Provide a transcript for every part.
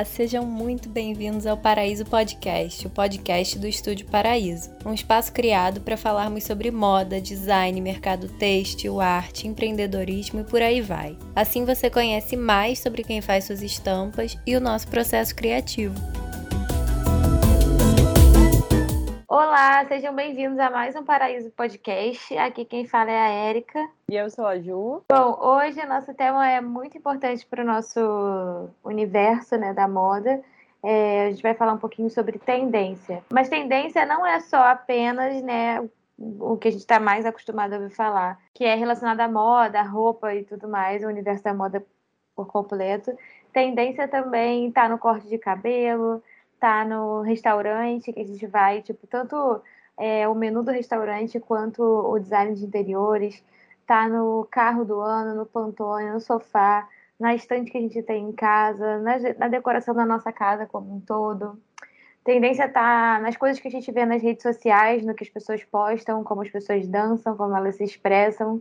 Olá, sejam muito bem-vindos ao Paraíso Podcast, o podcast do Estúdio Paraíso, um espaço criado para falarmos sobre moda, design, mercado têxtil, arte, empreendedorismo e por aí vai. Assim você conhece mais sobre quem faz suas estampas e o nosso processo criativo. Olá, sejam bem-vindos a mais um Paraíso Podcast. Aqui quem fala é a Érica. E eu sou a Ju. Bom, hoje nosso tema é muito importante para o nosso universo né, da moda. É, a gente vai falar um pouquinho sobre tendência. Mas tendência não é só apenas né, o que a gente está mais acostumado a ouvir falar, que é relacionado à moda, à roupa e tudo mais, o universo da moda por completo. Tendência também está no corte de cabelo, tá no restaurante que a gente vai, tipo, tanto é, o menu do restaurante quanto o design de interiores, tá no carro do ano, no pantone, no sofá, na estante que a gente tem em casa, na, na decoração da nossa casa como um todo. Tendência tá nas coisas que a gente vê nas redes sociais, no que as pessoas postam, como as pessoas dançam, como elas se expressam,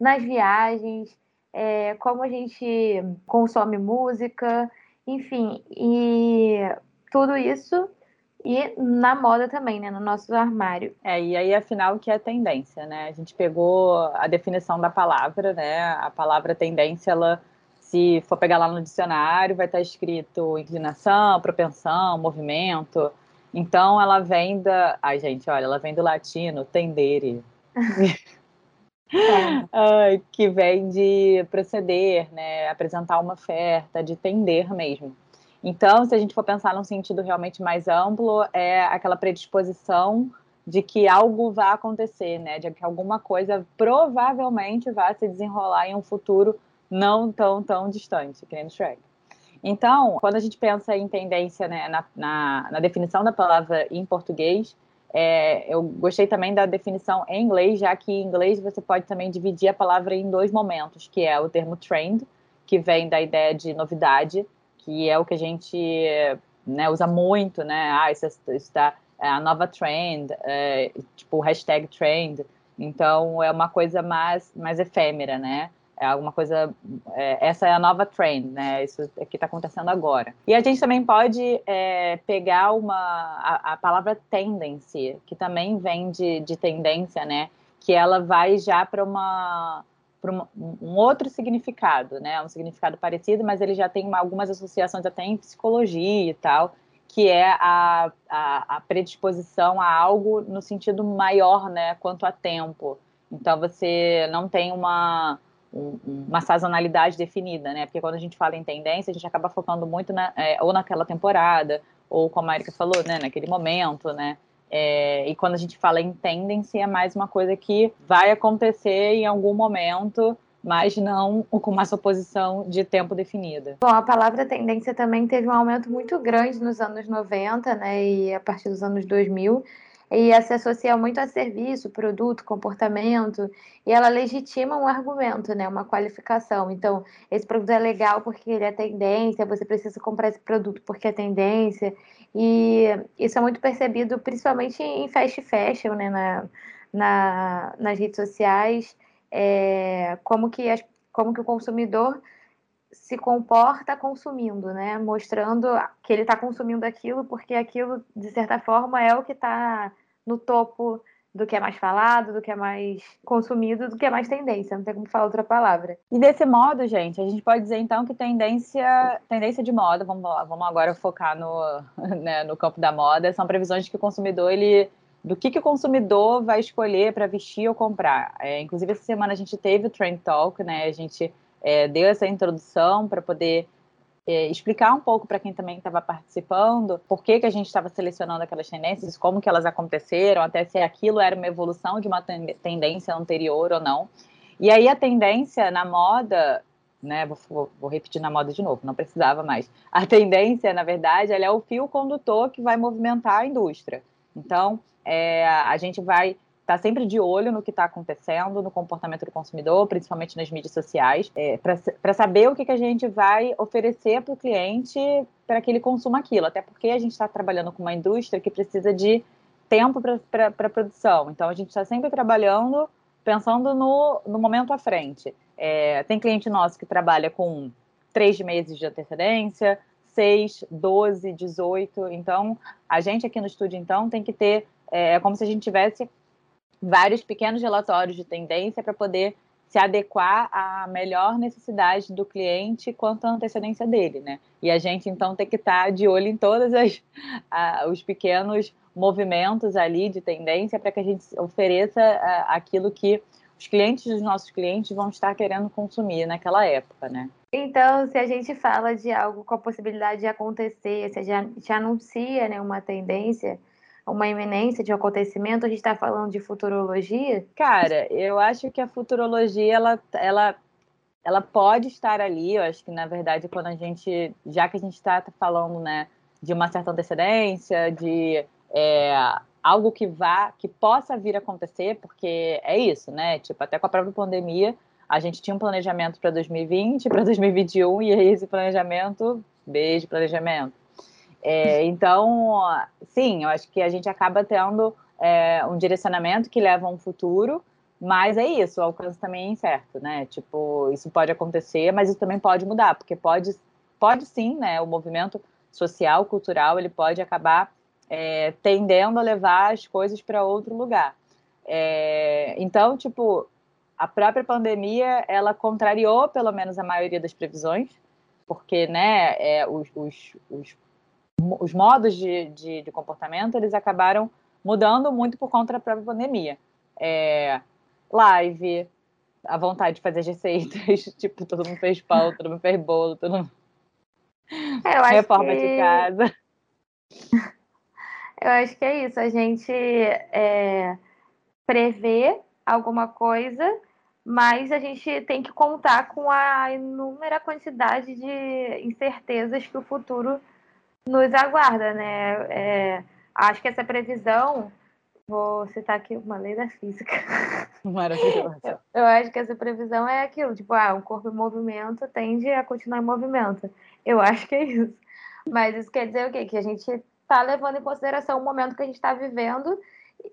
nas viagens, é, como a gente consome música, enfim. E tudo isso e na moda também, né? No nosso armário. É, e aí, afinal, o que é tendência, né? A gente pegou a definição da palavra, né? A palavra tendência, ela, se for pegar lá no dicionário, vai estar escrito inclinação, propensão, movimento. Então, ela vem da. Ai, gente, olha, ela vem do latino tendere. é. que vem de proceder, né? Apresentar uma oferta, de tender mesmo. Então, se a gente for pensar num sentido realmente mais amplo, é aquela predisposição de que algo vai acontecer, né? De que alguma coisa provavelmente vai se desenrolar em um futuro não tão, tão distante, que nem Shrek. Então, quando a gente pensa em tendência né, na, na, na definição da palavra em português, é, eu gostei também da definição em inglês, já que em inglês você pode também dividir a palavra em dois momentos, que é o termo trend, que vem da ideia de novidade, que é o que a gente né, usa muito, né? Ah, isso está é a nova trend, é, tipo hashtag trend. Então é uma coisa mais mais efêmera, né? É alguma coisa. É, essa é a nova trend, né? Isso é que está acontecendo agora. E a gente também pode é, pegar uma a, a, palavra tendency, que também vem de, de tendência, né? Que ela vai já para uma para um outro significado, né? Um significado parecido, mas ele já tem uma, algumas associações até em psicologia e tal, que é a, a, a, predisposição a algo no sentido maior, né? Quanto a tempo. Então você não tem uma uma sazonalidade definida, né? Porque quando a gente fala em tendência, a gente acaba focando muito na, é, ou naquela temporada, ou como a Erika falou, né? Naquele momento, né? É, e quando a gente fala em tendência, é mais uma coisa que vai acontecer em algum momento, mas não com uma suposição de tempo definida. Bom, a palavra tendência também teve um aumento muito grande nos anos 90, né, e a partir dos anos 2000, e ela se associa muito a serviço, produto, comportamento, e ela legitima um argumento, né, uma qualificação. Então, esse produto é legal porque ele é tendência, você precisa comprar esse produto porque é tendência, e isso é muito percebido principalmente em fast fashion, né, na, na, nas redes sociais, é, como, que as, como que o consumidor se comporta consumindo, né? Mostrando que ele está consumindo aquilo porque aquilo, de certa forma, é o que está no topo do que é mais falado, do que é mais consumido, do que é mais tendência, não tem como falar outra palavra. E desse modo, gente, a gente pode dizer então que tendência, tendência de moda, vamos lá, vamos agora focar no, né, no campo da moda, são previsões que o consumidor ele do que, que o consumidor vai escolher para vestir ou comprar. É, inclusive essa semana a gente teve o Trend Talk, né? A gente é, deu essa introdução para poder é, explicar um pouco para quem também estava participando por que, que a gente estava selecionando aquelas tendências, como que elas aconteceram, até se aquilo era uma evolução de uma tendência anterior ou não. E aí a tendência na moda, né, vou, vou, repetir na moda de novo, não precisava mais. A tendência, na verdade, ela é o fio condutor que vai movimentar a indústria. Então, é, a gente vai está sempre de olho no que está acontecendo, no comportamento do consumidor, principalmente nas mídias sociais, é, para saber o que, que a gente vai oferecer para o cliente para que ele consuma aquilo. Até porque a gente está trabalhando com uma indústria que precisa de tempo para a produção. Então, a gente está sempre trabalhando pensando no, no momento à frente. É, tem cliente nosso que trabalha com três meses de antecedência, 6, 12, 18. Então, a gente aqui no estúdio, então, tem que ter, é, é como se a gente tivesse vários pequenos relatórios de tendência para poder se adequar à melhor necessidade do cliente quanto à antecedência dele, né? E a gente então tem que estar de olho em todos os pequenos movimentos ali de tendência para que a gente ofereça aquilo que os clientes dos nossos clientes vão estar querendo consumir naquela época, né? Então, se a gente fala de algo com a possibilidade de acontecer, se a gente anuncia né, uma tendência, uma iminência de um acontecimento, a gente está falando de futurologia? Cara, eu acho que a futurologia, ela, ela, ela pode estar ali, eu acho que, na verdade, quando a gente, já que a gente está falando, né, de uma certa antecedência, de é, algo que vá, que possa vir a acontecer, porque é isso, né? Tipo, até com a própria pandemia, a gente tinha um planejamento para 2020, para 2021, e esse planejamento, beijo, planejamento. É, então, sim, eu acho que a gente acaba tendo é, um direcionamento que leva a um futuro, mas é isso, o alcance também é incerto, né? Tipo, isso pode acontecer, mas isso também pode mudar, porque pode, pode sim, né? O movimento social, cultural, ele pode acabar é, tendendo a levar as coisas para outro lugar. É, então, tipo, a própria pandemia, ela contrariou pelo menos a maioria das previsões, porque, né, é, os, os, os, os modos de, de, de, comportamento, eles acabaram mudando muito por conta da própria pandemia. É, live, a vontade de fazer receitas, tipo, todo mundo fez pão, todo mundo fez bolo, todo mundo... É, Reforma que... de casa. Eu acho que é isso, a gente é, prevê alguma coisa, mas a gente tem que contar com a inúmera quantidade de incertezas que o futuro nos aguarda, né? É, acho que essa previsão, vou citar aqui uma lei da física. Maravilhoso. Eu, eu acho que essa previsão é aquilo, tipo, ah, um corpo em movimento tende a continuar em movimento. Eu acho que é isso. Mas isso quer dizer o quê? Que a gente está levando em consideração o momento que a gente está vivendo,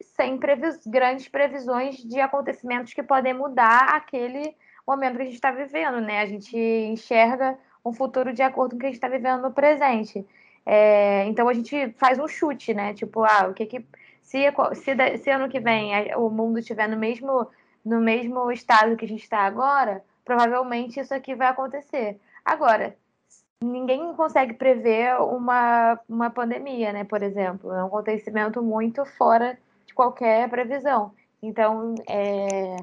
sem previs grandes previsões de acontecimentos que podem mudar aquele momento que a gente está vivendo, né? A gente enxerga um futuro de acordo com o que a gente está vivendo no presente. É, então a gente faz um chute, né? Tipo, ah, o que que se, se, se ano que vem o mundo estiver no mesmo no mesmo estado que a gente está agora, provavelmente isso aqui vai acontecer. Agora, ninguém consegue prever uma, uma pandemia, né? Por exemplo, é um acontecimento muito fora de qualquer previsão. Então, é,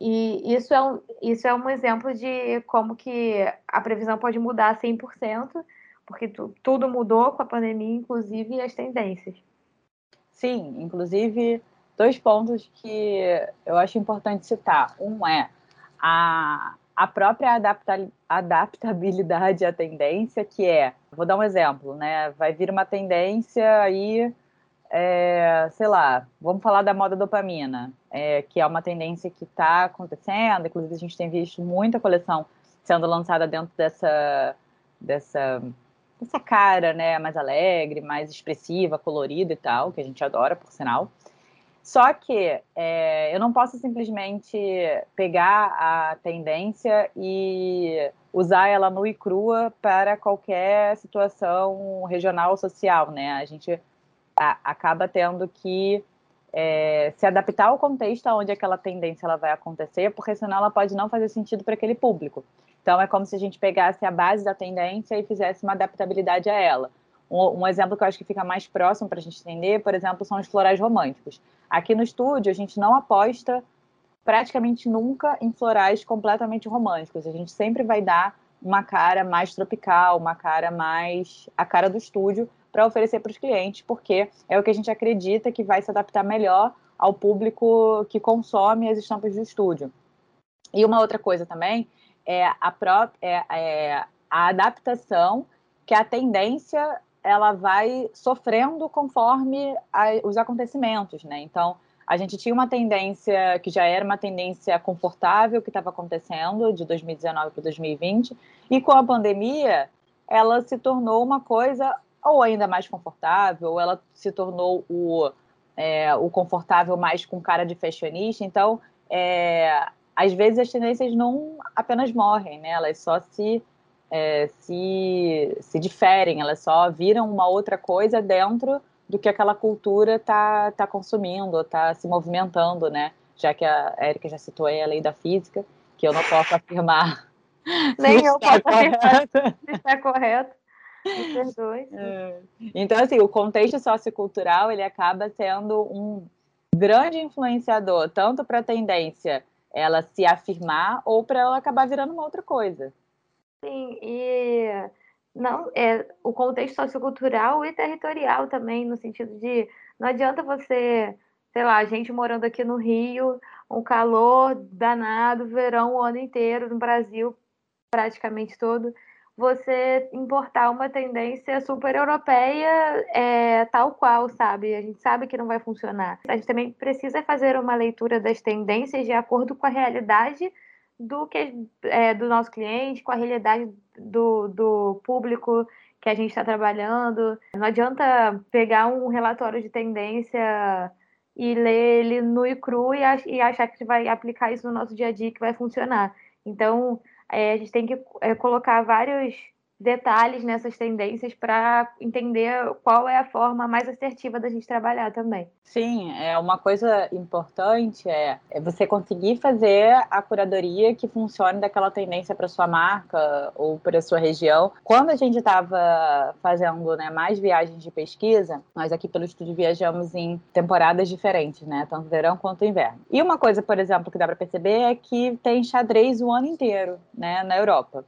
e isso é, um, isso é um exemplo de como que a previsão pode mudar 100%, porque tu, tudo mudou com a pandemia, inclusive as tendências. Sim, inclusive dois pontos que eu acho importante citar. Um é a, a própria adapta, adaptabilidade à tendência, que é, vou dar um exemplo, né? Vai vir uma tendência aí, é, sei lá, vamos falar da moda dopamina, é, que é uma tendência que está acontecendo, inclusive a gente tem visto muita coleção sendo lançada dentro dessa, dessa, dessa cara, né, mais alegre, mais expressiva, colorida e tal, que a gente adora, por sinal. Só que é, eu não posso simplesmente pegar a tendência e usar ela nua e crua para qualquer situação regional ou social, né? A gente a, acaba tendo que é, se adaptar ao contexto onde aquela tendência ela vai acontecer, porque senão ela pode não fazer sentido para aquele público. Então é como se a gente pegasse a base da tendência e fizesse uma adaptabilidade a ela. Um, um exemplo que eu acho que fica mais próximo para a gente entender, por exemplo, são os florais românticos. Aqui no estúdio, a gente não aposta praticamente nunca em florais completamente românticos. A gente sempre vai dar uma cara mais tropical, uma cara mais a cara do estúdio para oferecer para os clientes, porque é o que a gente acredita que vai se adaptar melhor ao público que consome as estampas do estúdio. E uma outra coisa também é a, é, é a adaptação que a tendência ela vai sofrendo conforme a, os acontecimentos, né? Então, a gente tinha uma tendência que já era uma tendência confortável que estava acontecendo de 2019 para 2020, e com a pandemia, ela se tornou uma coisa ou ainda mais confortável, ou ela se tornou o, é, o confortável mais com cara de fashionista. Então, é, às vezes as tendências não apenas morrem, né? Elas só se é, se, se diferem, elas só viram uma outra coisa dentro do que aquela cultura está tá consumindo, está se movimentando, né? Já que a Érica já citou aí a lei da física, que eu não posso afirmar. Nem eu posso afirmar se está correto. Me perdoe. É. Então, assim, o contexto sociocultural, ele acaba sendo um grande influenciador, tanto para a tendência ela se afirmar ou para ela acabar virando uma outra coisa. Sim, e não é o contexto sociocultural e territorial também, no sentido de não adianta você, sei lá, a gente morando aqui no Rio, um calor danado, verão o ano inteiro no Brasil, praticamente todo, você importar uma tendência super europeia é, tal qual, sabe? A gente sabe que não vai funcionar. A gente também precisa fazer uma leitura das tendências de acordo com a realidade do que é, do nosso cliente, com a realidade do, do público que a gente está trabalhando. Não adianta pegar um relatório de tendência e ler ele nu e cru e, e achar que vai aplicar isso no nosso dia a dia que vai funcionar. Então, é, a gente tem que é, colocar vários detalhes nessas tendências para entender qual é a forma mais assertiva da gente trabalhar também. Sim, é uma coisa importante é, é você conseguir fazer a curadoria que funcione daquela tendência para sua marca ou para sua região. Quando a gente estava fazendo né, mais viagens de pesquisa, nós aqui pelo estúdio viajamos em temporadas diferentes, né, tanto verão quanto inverno. E uma coisa, por exemplo, que dá para perceber é que tem xadrez o ano inteiro, né, na Europa.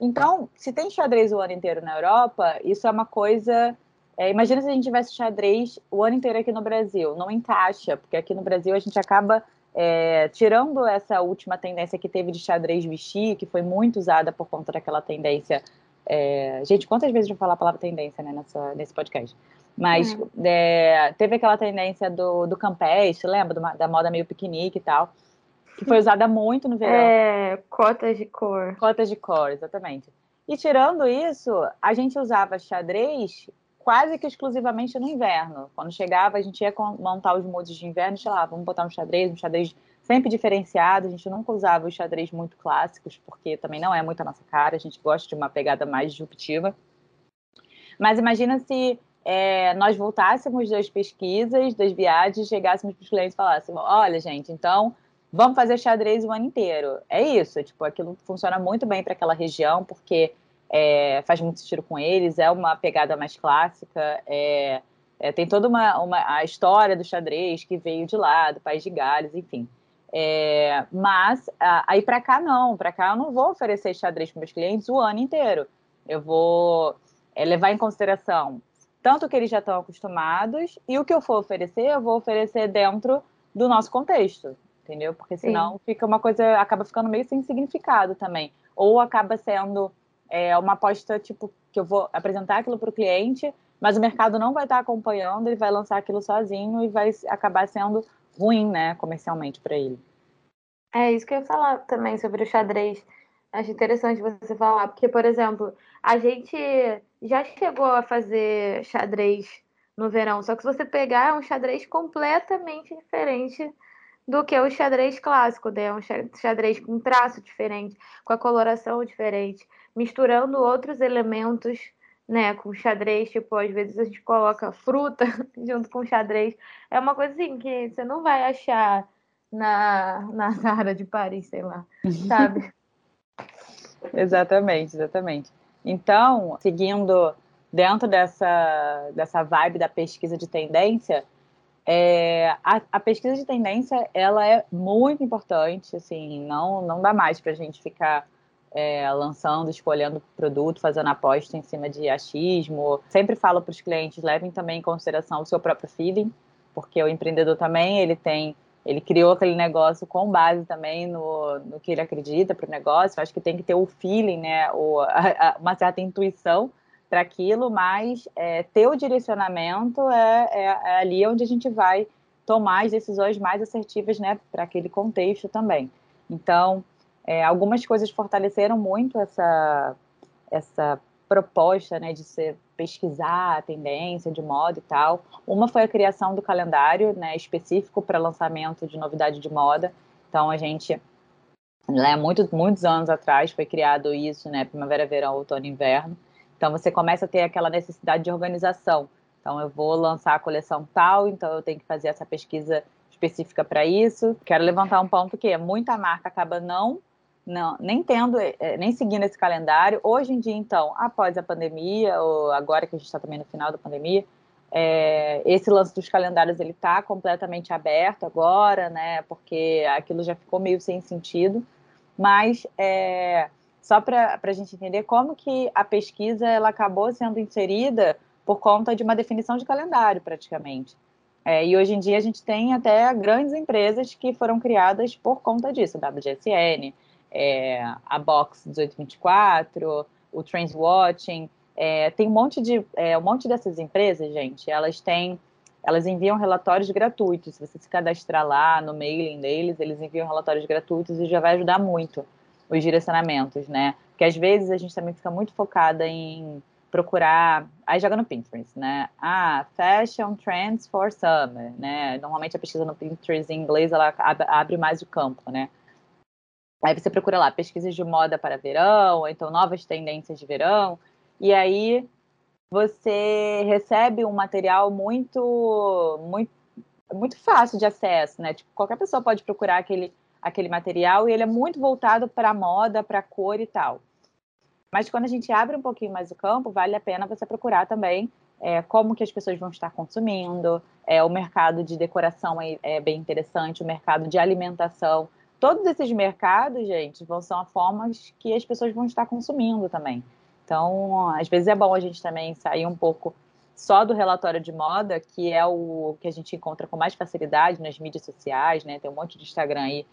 Então, se tem xadrez o ano inteiro na Europa, isso é uma coisa. É, imagina se a gente tivesse xadrez o ano inteiro aqui no Brasil. Não encaixa, porque aqui no Brasil a gente acaba é, tirando essa última tendência que teve de xadrez vestir, que foi muito usada por conta daquela tendência. É, gente, quantas vezes eu falar a palavra tendência né, nessa, nesse podcast? Mas uhum. é, teve aquela tendência do, do campestre, lembra? Do, da moda meio piquenique e tal que foi usada muito no verão. É, cotas de cor. Cotas de cor, exatamente. E tirando isso, a gente usava xadrez quase que exclusivamente no inverno. Quando chegava, a gente ia montar os moods de inverno e lá, vamos botar um xadrez, um xadrez sempre diferenciado. A gente nunca usava os xadrez muito clássicos, porque também não é muito a nossa cara, a gente gosta de uma pegada mais disruptiva. Mas imagina se é, nós voltássemos das pesquisas, das viagens, chegássemos para os clientes e falássemos: olha, gente, então vamos fazer xadrez o ano inteiro. É isso, tipo, aquilo funciona muito bem para aquela região, porque é, faz muito sentido com eles, é uma pegada mais clássica, é, é, tem toda uma, uma, a história do xadrez que veio de lá, do País de Gales, enfim. É, mas a, aí para cá não, para cá eu não vou oferecer xadrez para meus clientes o ano inteiro. Eu vou é, levar em consideração tanto o que eles já estão acostumados e o que eu for oferecer, eu vou oferecer dentro do nosso contexto entendeu? Porque senão Sim. fica uma coisa, acaba ficando meio sem significado também. Ou acaba sendo é, uma aposta, tipo, que eu vou apresentar aquilo para o cliente, mas o mercado não vai estar acompanhando, ele vai lançar aquilo sozinho e vai acabar sendo ruim, né, comercialmente para ele. É isso que eu ia falar também sobre o xadrez. Acho interessante você falar, porque, por exemplo, a gente já chegou a fazer xadrez no verão, só que se você pegar é um xadrez completamente diferente do que o xadrez clássico, né? Um xadrez com traço diferente, com a coloração diferente, misturando outros elementos, né? Com xadrez, tipo, às vezes a gente coloca fruta junto com xadrez. É uma coisa assim que você não vai achar na, na Zara de Paris, sei lá, sabe? exatamente, exatamente. Então, seguindo dentro dessa, dessa vibe da pesquisa de tendência, é, a, a, pesquisa de tendência ela é muito importante, assim, não, não dá mais para a gente ficar é, lançando, escolhendo produto, fazendo aposta em cima de achismo. Sempre falo para os clientes, levem também em consideração o seu próprio feeling, porque o empreendedor também, ele tem, ele criou aquele negócio com base também no, no que ele acredita para o negócio. Acho que tem que ter o feeling, né, a, a, uma certa intuição para aquilo, mas é, ter o direcionamento é, é, é, ali onde a gente vai tomar as decisões mais assertivas né, para aquele contexto também. Então, é, algumas coisas fortaleceram muito essa, essa proposta né, de ser pesquisar a tendência de moda e tal. Uma foi a criação do calendário né, específico para lançamento de novidade de moda. Então, a gente Né, muitos, muitos anos atrás foi criado isso, né? Primavera, verão, outono, inverno. Então você começa a ter aquela necessidade de organização. Então eu vou lançar a coleção tal, então eu tenho que fazer essa pesquisa específica para isso. Quero levantar um ponto que é muita marca acaba não não, nem tendo, é, nem seguindo esse calendário. Hoje em dia, então, após a pandemia, ou agora que a gente está também no final da pandemia, é, esse lance dos calendários ele está completamente aberto agora, né? Porque aquilo já ficou meio sem sentido. Mas é, só para a gente entender como que a pesquisa ela acabou sendo inserida por conta de uma definição de calendário, praticamente. É, e hoje em dia a gente tem até grandes empresas que foram criadas por conta disso, a WGSN, é, a Box 1824, o Transwatching, é, tem um monte de é, um monte dessas empresas, gente, elas têm elas enviam relatórios gratuitos. Se você se cadastrar lá no mailing deles, eles enviam relatórios gratuitos e já vai ajudar muito os direcionamentos, né? Porque às vezes a gente também fica muito focada em procurar, aí joga no Pinterest, né? Ah, fashion trends for summer, né? Normalmente a pesquisa no Pinterest em inglês ela abre mais o campo, né? Aí você procura lá pesquisas de moda para verão, ou então novas tendências de verão, e aí você recebe um material muito, muito, muito fácil de acesso, né? Tipo, qualquer pessoa pode procurar aquele, aquele material e ele é muito voltado para moda, para cor e tal. Mas quando a gente abre um pouquinho mais o campo, vale a pena você procurar também é, como que as pessoas vão estar consumindo, é, o mercado de decoração é, é bem interessante, o mercado de alimentação. Todos esses mercados, gente, vão são formas que as pessoas vão estar consumindo também. Então, às vezes é bom a gente também sair um pouco só do relatório de moda, que é o que a gente encontra com mais facilidade nas mídias sociais, né? Tem um monte de Instagram aí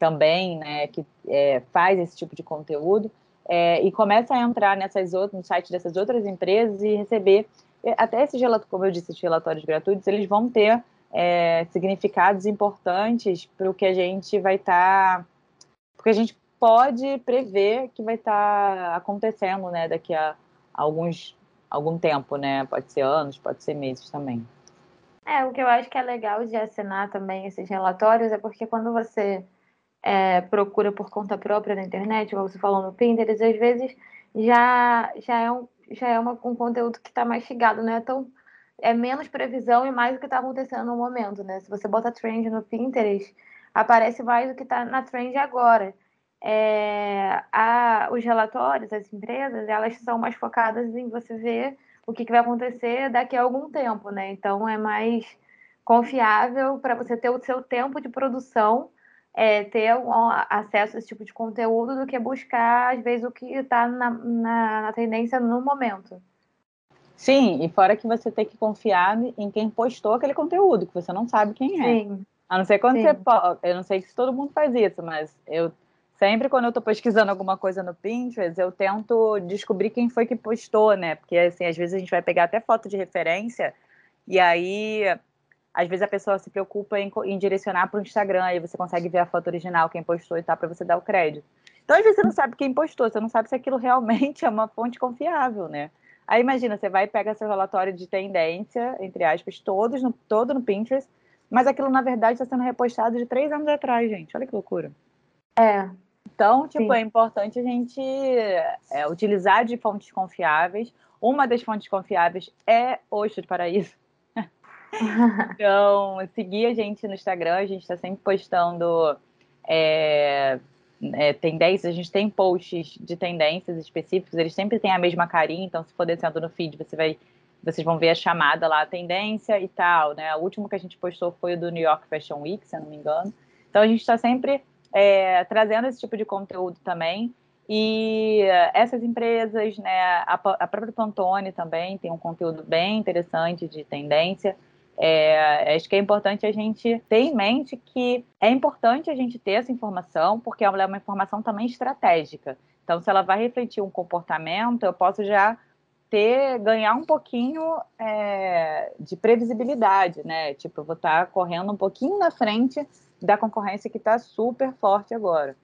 também, né, que é, faz esse tipo de conteúdo, é, e começa a entrar nessas outras, no site dessas outras empresas e receber até esses relatórios, como eu disse, esses relatórios gratuitos, eles vão ter é, significados importantes para o que a gente vai estar, tá, porque a gente pode prever que vai estar tá acontecendo, né, daqui a alguns algum tempo, né? Pode ser anos, pode ser meses também. É, o que eu acho que é legal de assinar também esses relatórios é porque quando você é, procura por conta própria na internet, como você falou no Pinterest, às vezes já, já é, um, já é uma, um conteúdo que está mais chegado, né? Então, é menos previsão e mais o que está acontecendo no momento, né? Se você bota trend no Pinterest, aparece mais o que está na trend agora é, a, os relatórios, as empresas, elas são mais focadas em você ver o que, que vai acontecer daqui a algum tempo, né? Então é mais confiável para você ter o seu tempo de produção, é, ter um, acesso a esse tipo de conteúdo do que buscar, às vezes, o que está na, na, na tendência no momento. Sim, e fora que você tem que confiar em quem postou aquele conteúdo, que você não sabe quem é. Sim. A não ser quando Sim. você. Eu não sei se todo mundo faz isso, mas eu Sempre quando eu estou pesquisando alguma coisa no Pinterest, eu tento descobrir quem foi que postou, né? Porque, assim, às vezes a gente vai pegar até foto de referência e aí, às vezes a pessoa se preocupa em, em direcionar para o Instagram e você consegue ver a foto original, quem postou e tal, para você dar o crédito. Então, às vezes você não sabe quem postou, você não sabe se aquilo realmente é uma fonte confiável, né? Aí imagina, você vai e pega seu relatório de tendência, entre aspas, todos no, todo no Pinterest, mas aquilo, na verdade, está sendo repostado de três anos atrás, gente. Olha que loucura. É, então, tipo, Sim. é importante a gente é, utilizar de fontes confiáveis. Uma das fontes confiáveis é o Estúdio Paraíso. então, seguir a gente no Instagram, a gente está sempre postando é, é, tendências, a gente tem posts de tendências específicos, eles sempre têm a mesma carinha, então se for descendo no feed, você vai, vocês vão ver a chamada lá, a tendência e tal, né? O último que a gente postou foi o do New York Fashion Week, se eu não me engano. Então a gente está sempre é, trazendo esse tipo de conteúdo também. E essas empresas, né, a, a própria Pantone também tem um conteúdo bem interessante de tendência. É, acho que é importante a gente ter em mente que é importante a gente ter essa informação, porque ela é uma informação também estratégica. Então, se ela vai refletir um comportamento, eu posso já ter, ganhar um pouquinho é, de previsibilidade, né? Tipo, eu vou estar correndo um pouquinho na frente da concorrência que está super forte agora.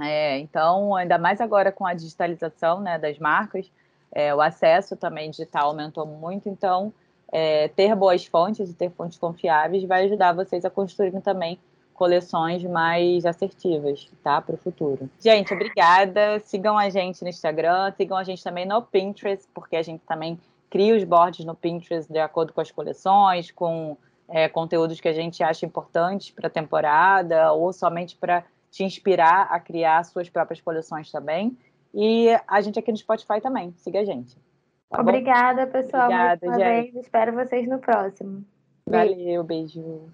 É, então, ainda mais agora com a digitalização né, das marcas, é, o acesso também digital aumentou muito, então é, ter boas fontes e ter fontes confiáveis vai ajudar vocês a construir também coleções mais assertivas, tá? Para o futuro. Gente, obrigada. Sigam a gente no Instagram, sigam a gente também no Pinterest, porque a gente também cria os boards no Pinterest de acordo com as coleções, com é, conteúdos que a gente acha importantes para a temporada, ou somente para te inspirar a criar suas próprias coleções também. E a gente aqui no Spotify também. Siga a gente. Tá Obrigada, pessoal. Obrigada, mais gente. Espero vocês no próximo. Valeu, beijo.